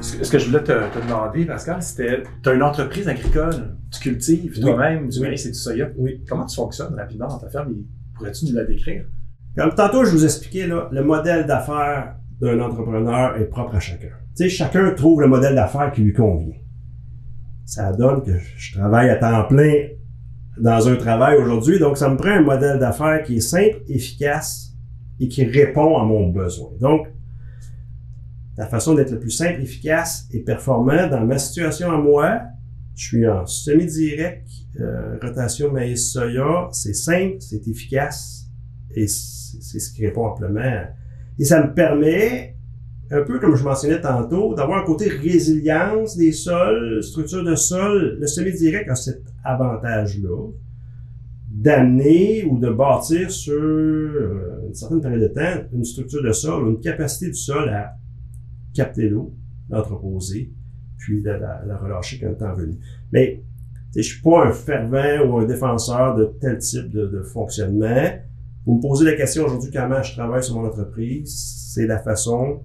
ce que je voulais te, te demander, Pascal, c'était, tu as une entreprise agricole, tu cultives Oui. toi-même du Oui. maïs et du soya. Oui. Comment tu fonctionnes rapidement dans ta ferme? Et Pourrais-tu nous la décrire? Comme tantôt, je vous expliquais, là, le modèle d'affaires d'un entrepreneur est propre à chacun. Tu sais, chacun trouve le modèle d'affaires qui lui convient. Ça donne que je travaille à temps plein dans un travail aujourd'hui, donc ça me prend un modèle d'affaires qui est simple, efficace et qui répond à mon besoin. Donc, la façon d'être le plus simple, efficace et performant dans ma situation à moi, je suis en semi-direct, euh, rotation maïs-soya, c'est simple, c'est efficace et c'est ce qui répond amplement. Et ça me permet, un peu comme je mentionnais tantôt, d'avoir un côté résilience des sols, structure de sol. Le semi-direct a cet avantage-là d'amener ou de bâtir sur euh, une certaine période de temps une structure de sol, une capacité du sol à capter l'eau, l'entreposer, puis la, la- la relâcher quand le temps est venu. Mais je suis pas un fervent ou un défenseur de tel type de, de fonctionnement. Vous me posez la question aujourd'hui comment je travaille sur mon entreprise, c'est la façon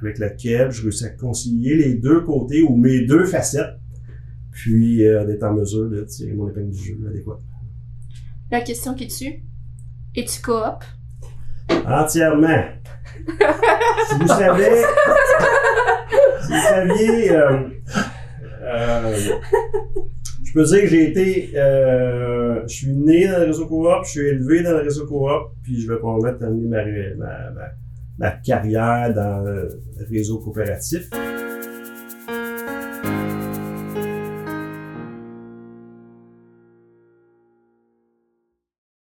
avec laquelle je réussis à concilier les deux côtés ou mes deux facettes, puis euh, d'être en mesure de tirer mon épingle du jeu adéquat. La question qui tue. Es-tu coop? Entièrement. si vous savez, vous saviez, euh, euh, je peux dire que j'ai été, euh, je suis né dans le réseau coop, je suis élevé dans le réseau coop, puis je vais probablement terminer ma, ma, ma, ma carrière dans le réseau coopératif.